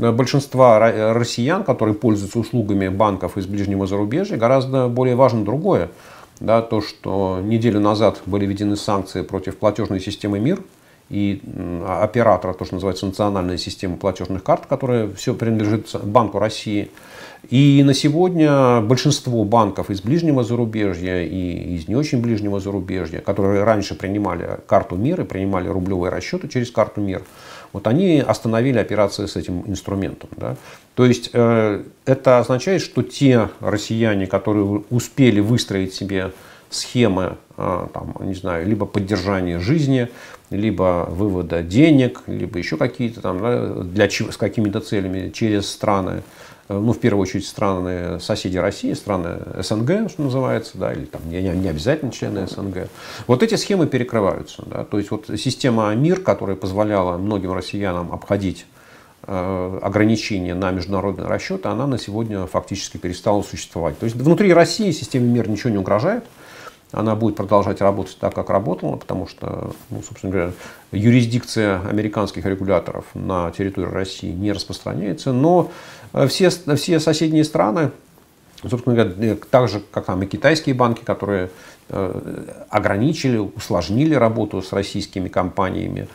большинства россиян, которые пользуются услугами банков из ближнего зарубежья, гораздо более важно другое. Да, то, что неделю назад были введены санкции против платежной системы МИР и оператора, то, что называется национальная система платежных карт, которая все принадлежит Банку России. И на сегодня большинство банков из ближнего зарубежья и из не очень ближнего зарубежья, которые раньше принимали карту МИР и принимали рублевые расчеты через карту МИР, вот они остановили операции с этим инструментом. Да? То есть э, это означает, что те россияне, которые успели выстроить себе схемы, э, там, не знаю, либо поддержания жизни, либо вывода денег, либо еще какие-то там, да, для, с какими-то целями через страны, ну, в первую очередь, страны соседи России, страны СНГ, что называется, да, или там не, не обязательно члены СНГ. Вот эти схемы перекрываются. Да, то есть вот система МИР, которая позволяла многим россиянам обходить э, ограничения на международные расчеты, она на сегодня фактически перестала существовать. То есть внутри России системе МИР ничего не угрожает она будет продолжать работать так, как работала, потому что, ну, собственно говоря, юрисдикция американских регуляторов на территории России не распространяется, но э, все, все соседние страны, собственно говоря, э, так же, как там и китайские банки, которые э, ограничили, усложнили работу с российскими компаниями,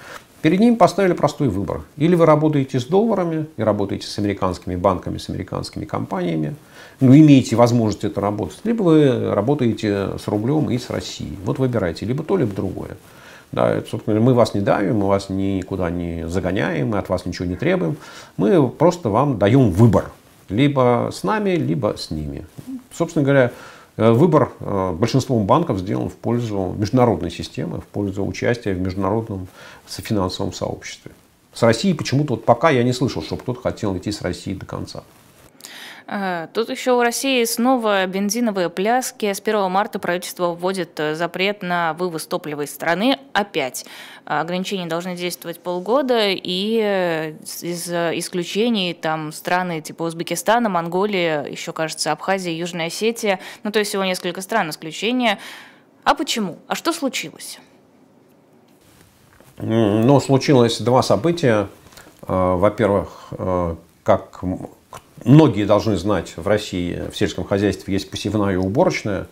Перед ним поставили простой выбор. Или вы работаете с долларами и работаете с американскими банками, с американскими компаниями, имеете возможность это работать, либо вы работаете с рублем и с Россией. Вот выбирайте, либо то, либо другое. Да, собственно, мы вас не давим, мы вас никуда не загоняем, мы от вас ничего не требуем. Мы просто вам даем выбор. Либо с нами, либо с ними. Собственно говоря, Э, выбор э, большинством банков сделан в пользу международной системы, в пользу участия в международном финансовом сообществе. С Россией почему-то вот пока я не слышал, чтобы кто-то хотел идти с Россией до конца. Э, тут еще у России снова бензиновые пляски. С 1 марта правительство вводит э, запрет на вывоз топлива из страны опять. Ограничения должны действовать полгода, и э, из исключений там страны типа Узбекистана, Монголии, еще, кажется, Абхазия, Южная Осетия, ну то есть всего несколько стран исключения. А почему? А что случилось? Ну, случилось два события. Э, во-первых, э, как многие должны знать, в России в сельском хозяйстве есть посевная и уборочная.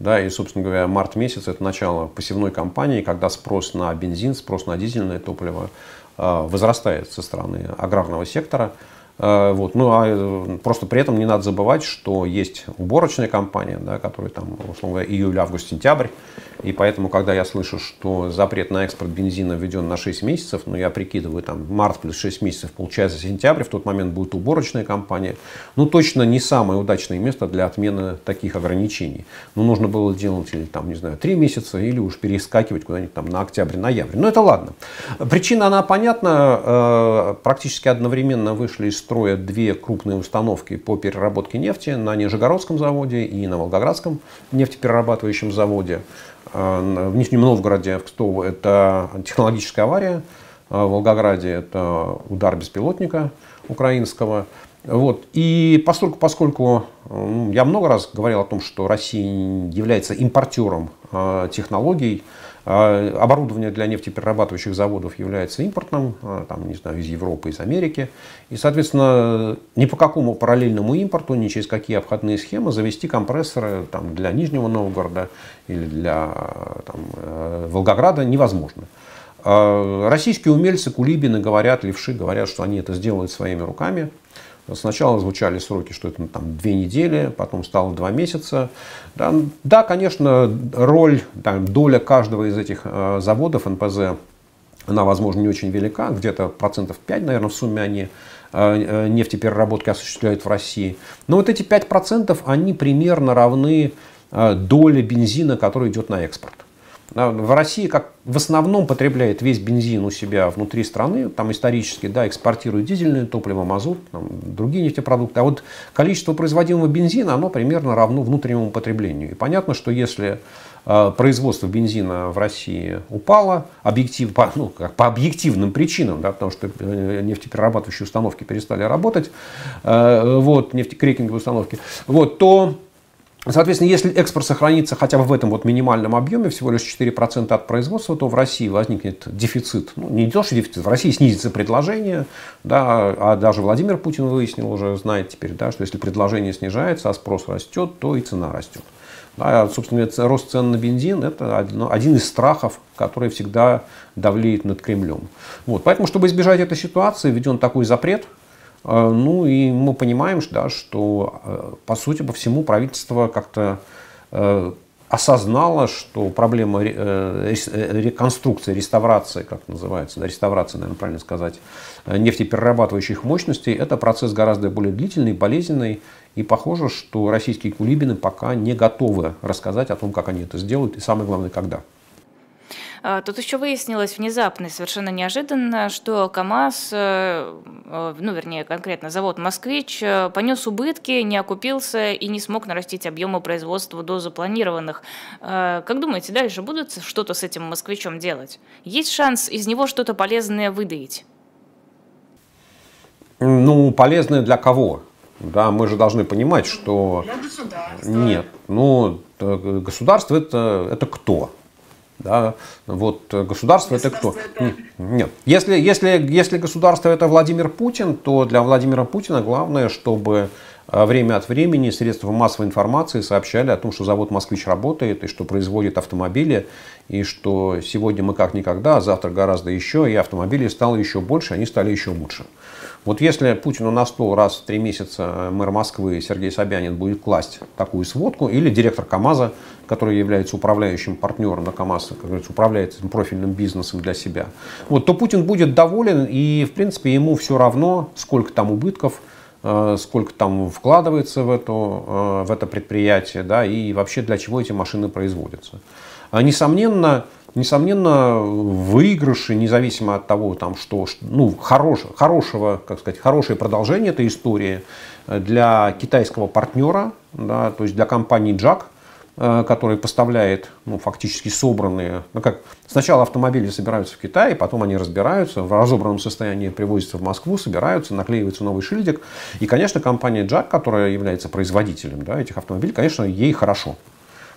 Да, и, собственно говоря, март месяц – это начало посевной кампании, когда спрос на бензин, спрос на дизельное топливо э, возрастает со стороны аграрного сектора – вот. Ну, а э, просто при этом не надо забывать, что есть уборочная компания, да, которая там, условно говоря, июль, август, сентябрь. И поэтому, когда я слышу, что запрет на экспорт бензина введен на 6 месяцев, ну, я прикидываю, там, март плюс 6 месяцев, получается сентябрь, в тот момент будет уборочная компания. Ну, точно не самое удачное место для отмены таких ограничений. Ну, нужно было делать, или, там, не знаю, 3 месяца, или уж перескакивать куда-нибудь там на октябрь, ноябрь. Но это ладно. Причина, она понятна. Э, практически одновременно вышли из строя две крупные установки по переработке нефти на Нижегородском заводе и на Волгоградском нефтеперерабатывающем заводе. А, в Нижнем Новгороде, в Кстово, это технологическая авария. А в Волгограде это удар беспилотника украинского. Вот. И поскольку, поскольку я много раз говорил о том, что Россия является импортером э, технологий, а, оборудование для нефтеперерабатывающих заводов является импортным, а, там, не знаю, из Европы, из Америки. И, соответственно, ни по какому параллельному импорту, ни через какие обходные схемы завести компрессоры там, для Нижнего Новгорода или для там, э, Волгограда невозможно. А, российские умельцы, кулибины говорят, левши говорят, что они это сделают своими руками. Сначала звучали сроки, что это ну, там, две недели, потом стало два месяца. Да, да конечно, роль, там, доля каждого из этих э, заводов НПЗ, она, возможно, не очень велика, где-то процентов 5, наверное, в сумме они э, э, нефтепереработки осуществляют в России. Но вот эти 5%, они примерно равны э, доле бензина, который идет на экспорт. В России как в основном потребляет весь бензин у себя внутри страны, там исторически да, экспортирует дизельное топливо, мазут, там, другие нефтепродукты. А вот количество производимого бензина, оно примерно равно внутреннему потреблению. И понятно, что если э, производство бензина в России упало, объектив, по, ну, как по объективным причинам, да, потому что э, нефтеперерабатывающие установки перестали работать, э, вот, нефтекрекинговые установки, вот, то Соответственно, если экспорт сохранится хотя бы в этом вот минимальном объеме, всего лишь 4% от производства, то в России возникнет дефицит. Ну, не то, что дефицит, в России снизится предложение, да, а даже Владимир Путин выяснил уже, знает теперь, да, что если предложение снижается, а спрос растет, то и цена растет. Да, собственно, рост цен на бензин – это один из страхов, который всегда давлеет над Кремлем. Вот, поэтому, чтобы избежать этой ситуации, введен такой запрет – ну и мы понимаем, да, что э, по сути по всему правительство как-то э, осознало, что проблема э, реконструкции, реставрации, как называется, да, реставрация, наверное, правильно сказать, нефтеперерабатывающих мощностей, это процесс гораздо более длительный, болезненный, и похоже, что российские кулибины пока не готовы рассказать о том, как они это сделают, и самое главное, когда. А, тут еще выяснилось внезапно, совершенно неожиданно, что КАМАЗ, э, э, ну, вернее, конкретно завод «Москвич», э, понес убытки, не окупился и не смог нарастить объемы производства до запланированных. Как думаете, дальше будут что-то с этим «Москвичом» делать? Есть шанс из него что-то полезное выдаить? Ну, полезное для кого? Да, мы же должны понимать, что... Для государства. Нет, ну, государство это, это кто? Да? Вот государство это кто? Это... Нет. Если, если, если государство это Владимир Путин, то для Владимира Путина главное, чтобы э, время от времени средства массовой информации сообщали о том, что завод «Москвич» работает и что производит автомобили, и что сегодня мы как никогда, а завтра гораздо еще, и автомобилей стало еще больше, они стали еще лучше. Вот если Путину на стол раз в три месяца мэр Москвы Сергей Собянин будет класть такую сводку, или директор КАМАЗа, который является управляющим партнером на КАМАЗ, как говорится, управляет профильным бизнесом для себя, вот, то Путин будет доволен, и, в принципе, ему все равно, сколько там убытков, э, сколько там вкладывается в, эту, э, в это предприятие, да, и вообще для чего эти машины производятся. А, несомненно, несомненно, выигрыши, независимо от того, там, что, ну, хорош, хорошего, как сказать, хорошее продолжение этой истории э, для китайского партнера, да, то есть для компании JAC, э, который поставляет ну, фактически собранные, ну как сначала автомобили собираются в Китае, потом они разбираются, в разобранном состоянии привозятся в Москву, собираются, наклеивается новый шильдик. И, конечно, компания JAC, которая является производителем да, этих автомобилей, конечно, ей хорошо.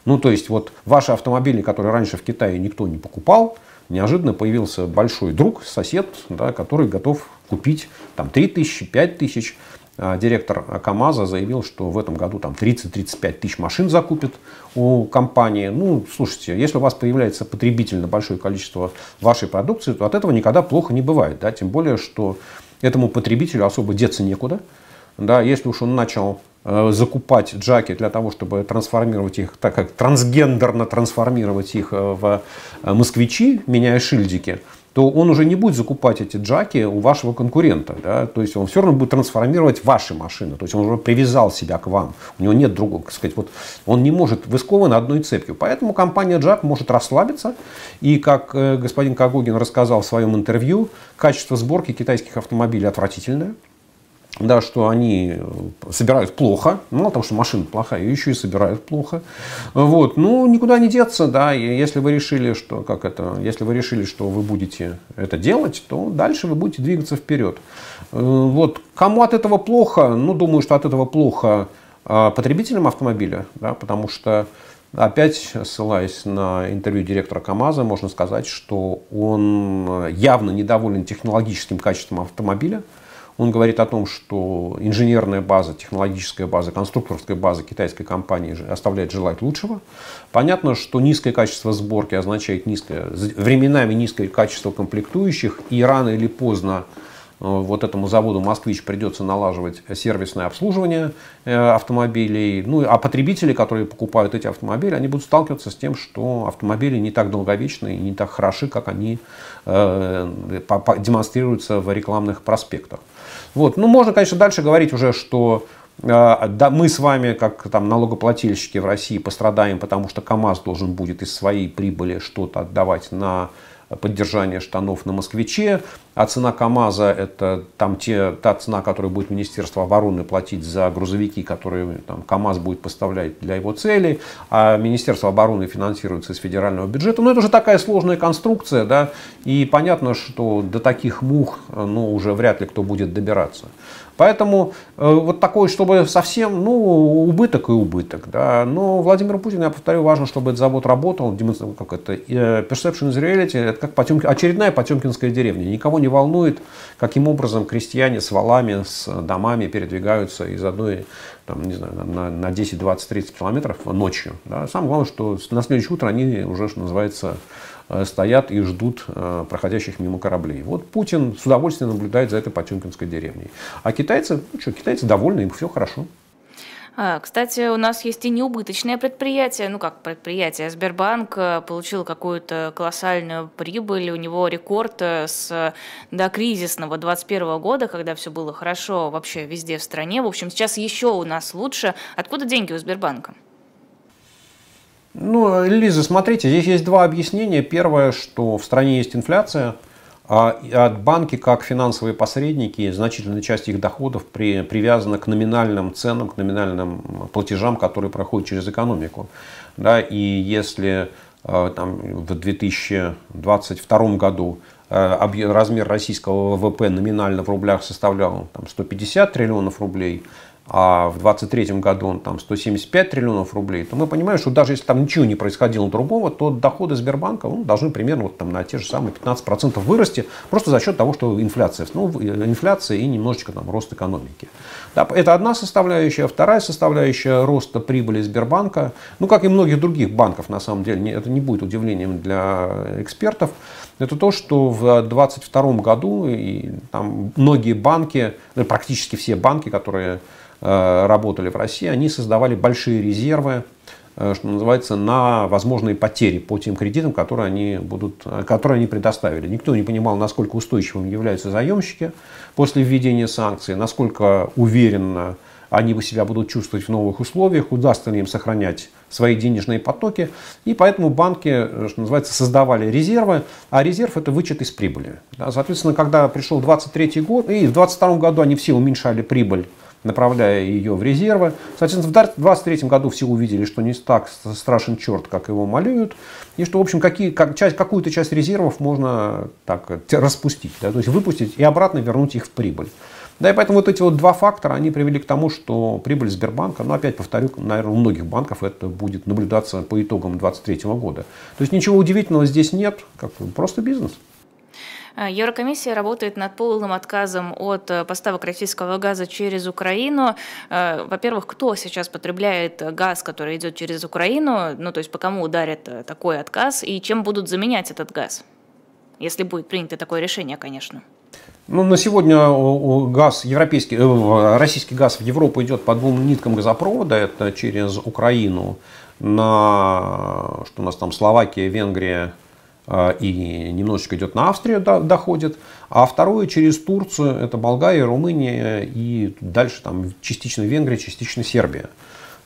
Ну, то есть, вот ваши автомобили, которые раньше в Китае никто не покупал, неожиданно появился большой друг, сосед, да, который готов купить там 3 тысячи, 5 тысяч. А директор КАМАЗа заявил, что в этом году там 30-35 тысяч машин закупит у компании. Ну, слушайте, если у вас появляется потребитель на большое количество вашей продукции, то от этого никогда плохо не бывает. Да? Тем более, что этому потребителю особо деться некуда. Да? Если уж он начал закупать джаки для того, чтобы трансформировать их, так как трансгендерно трансформировать их э, в э, москвичи, меняя шильдики, то он уже не будет закупать эти джаки у вашего конкурента. Да? То есть он все равно будет трансформировать ваши машины. То есть он уже привязал себя к вам. У него нет другого, так сказать, вот он не может, вы скованы одной цепью. Поэтому компания Джак может расслабиться. И как э, господин Кагугин рассказал в своем интервью, качество сборки китайских автомобилей отвратительное да, что они э, собирают плохо, ну, потому что машина плохая, еще и собирают плохо. Вот, ну, никуда не деться, да, и если вы решили, что, как это, если вы решили, что вы будете это делать, то дальше вы будете двигаться вперед. Э, вот, кому от этого плохо? Ну, думаю, что от этого плохо а, потребителям автомобиля, да, потому что Опять, ссылаясь на интервью директора КАМАЗа, можно сказать, что он явно недоволен технологическим качеством автомобиля. Он говорит о том, что инженерная база, технологическая база, конструкторская база китайской компании оставляет желать лучшего. Понятно, что низкое качество сборки означает низкое, временами низкое качество комплектующих, и рано или поздно вот этому заводу «Москвич» придется налаживать сервисное обслуживание э, автомобилей. Ну, а потребители, которые покупают эти автомобили, они будут сталкиваться с тем, что автомобили не так долговечны и не так хороши, как они э, демонстрируются в рекламных проспектах. Вот. Ну, можно, конечно, дальше говорить уже, что э, да, мы с вами, как там, налогоплательщики в России, пострадаем, потому что КАМАЗ должен будет из своей прибыли что-то отдавать на поддержание штанов на москвиче, а цена КАМАЗа это там те, та цена, которую будет Министерство обороны платить за грузовики, которые там, КАМАЗ будет поставлять для его целей, а Министерство обороны финансируется из федерального бюджета. Но это уже такая сложная конструкция, да, и понятно, что до таких мух ну, уже вряд ли кто будет добираться. Поэтому э, вот такой, чтобы совсем, ну, убыток и убыток. Да. Но Владимир Путин, я повторю, важно, чтобы этот завод работал. Как это, э, perception is reality, это как Потемки, очередная Потемкинская деревня. Никого не волнует, каким образом крестьяне с валами, с домами передвигаются из одной там, не знаю, на, на 10, 20, 30 километров ночью. Да. Самое главное, что на следующее утро они уже, что называется, стоят и ждут э, проходящих мимо кораблей. Вот Путин с удовольствием наблюдает за этой Потемкинской деревней. А китайцы, ну что, китайцы довольны, им все хорошо. А, кстати, у нас есть и неубыточное предприятие, ну как предприятие, Сбербанк э, получил какую-то колоссальную прибыль, у него рекорд с до кризисного 21 года, когда все было хорошо вообще везде в стране. В общем, сейчас еще у нас лучше. Откуда деньги у Сбербанка? Ну, Лиза, смотрите, здесь есть два объяснения. Первое, что в стране есть инфляция, а банки, как финансовые посредники, значительная часть их доходов при, привязана к номинальным ценам, к номинальным платежам, которые проходят через экономику. Да, и если э, там, в 2022 году э, размер российского ВВП номинально в рублях составлял там, 150 триллионов рублей, а в 2023 году он там 175 триллионов рублей, то мы понимаем, что даже если там ничего не происходило другого, то доходы Сбербанка ну, должны примерно вот там на те же самые 15% вырасти, просто за счет того, что инфляция, ну, инфляция и немножечко там рост экономики. Да, это одна составляющая. Вторая составляющая роста прибыли Сбербанка, ну как и многих других банков на самом деле, это не будет удивлением для экспертов, это то, что в 2022 году и, там, многие банки, ну, практически все банки, которые Э, работали в России, они создавали большие резервы, э, что называется, на возможные потери по тем кредитам, которые они, будут, э, которые они предоставили. Никто не понимал, насколько устойчивыми являются заемщики после введения санкций, насколько уверенно они себя будут чувствовать в новых условиях, удастся ли им сохранять свои денежные потоки. И поэтому банки, что называется, создавали резервы, а резерв это вычет из прибыли. Соответственно, когда пришел 23 год, и в 22 году они все уменьшали прибыль направляя ее в резервы. Соответственно, в 2023 году все увидели, что не так страшен черт, как его малюют, и что, в общем, какие, как, часть, какую-то часть резервов можно так распустить, да, то есть выпустить и обратно вернуть их в прибыль. Да, и поэтому вот эти вот два фактора, они привели к тому, что прибыль Сбербанка, ну, опять повторю, наверное, у многих банков это будет наблюдаться по итогам 2023 года. То есть ничего удивительного здесь нет, как просто бизнес. А, Еврокомиссия работает над полным отказом от э, поставок российского газа через Украину. Э, во-первых, кто сейчас потребляет газ, который идет через Украину? Ну, то есть по кому ударит э, такой отказ? И чем будут заменять этот газ? Если будет принято такое решение, конечно. Ну, на сегодня газ, европейский, российский газ в Европу идет по двум ниткам газопровода. Это через Украину на что у нас там Словакия, Венгрия, и немножечко идет на Австрию, доходит, а второе через Турцию, это Болгария, Румыния и дальше там частично Венгрия, частично Сербия.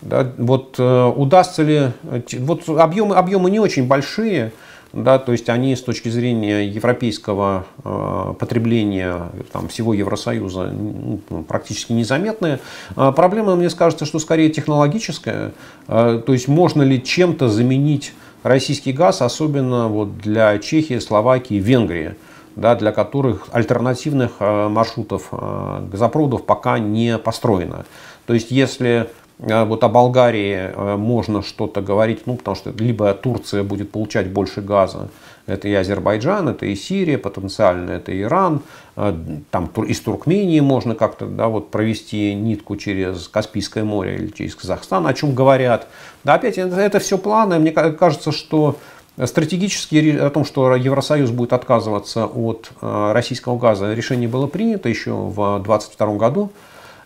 Да, вот э, удастся ли, вот объемы, объемы не очень большие, да, то есть они с точки зрения европейского э, потребления там, всего Евросоюза ну, практически незаметные. А проблема, мне кажется, что скорее технологическая, э, то есть можно ли чем-то заменить российский газ, особенно вот для Чехии, Словакии, Венгрии, да, для которых альтернативных э, маршрутов э, газопроводов пока не построено. То есть если э, вот о Болгарии можно что-то говорить, ну, потому что либо Турция будет получать больше газа, это и Азербайджан, это и Сирия, потенциально это Иран, там из Туркмении можно как-то да, вот провести нитку через Каспийское море или через Казахстан, о чем говорят. Да, опять это, все планы. Мне кажется, что стратегически о том, что Евросоюз будет отказываться от э, российского газа, решение было принято еще в 2022 году.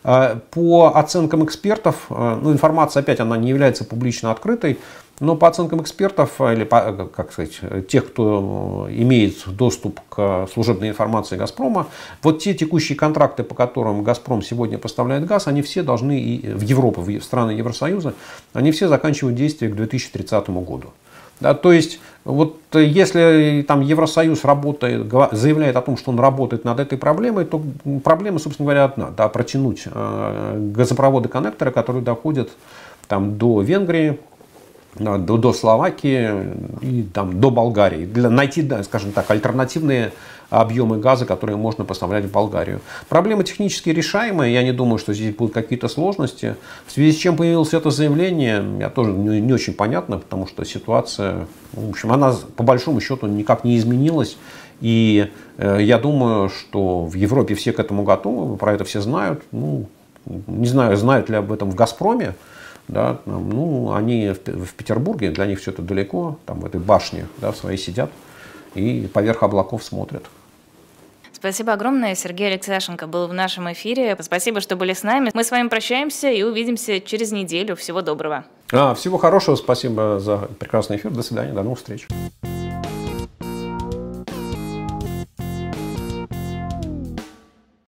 Э, по оценкам экспертов, э, ну, информация опять она не является публично открытой, но по оценкам экспертов, или по, как сказать, тех, кто имеет доступ к служебной информации «Газпрома», вот те текущие контракты, по которым «Газпром» сегодня поставляет газ, они все должны и в Европу, в страны Евросоюза, они все заканчивают действие к 2030 году. Да, то есть, вот если там Евросоюз работает, заявляет о том, что он работает над этой проблемой, то проблема, собственно говоря, одна. Да, протянуть э, газопроводы-коннекторы, которые доходят там, до Венгрии, до, до Словакии и там, до Болгарии. Для найти, да, скажем так, альтернативные объемы газа, которые можно поставлять в Болгарию. Проблема технически решаемая, я не думаю, что здесь будут какие-то сложности. В связи с чем появилось это заявление, я тоже не, не очень понятно, потому что ситуация, в общем, она по большому счету никак не изменилась. И э, я думаю, что в Европе все к этому готовы, про это все знают. Ну, не знаю, знают ли об этом в «Газпроме», да, ну, они в, в Петербурге, для них все это далеко, там в этой башне да, в своей сидят и поверх облаков смотрят. Спасибо огромное. Сергей Алексашенко был в нашем эфире. Спасибо, что были с нами. Мы с вами прощаемся и увидимся через неделю. Всего доброго. А, всего хорошего. Спасибо за прекрасный эфир. До свидания. До новых встреч.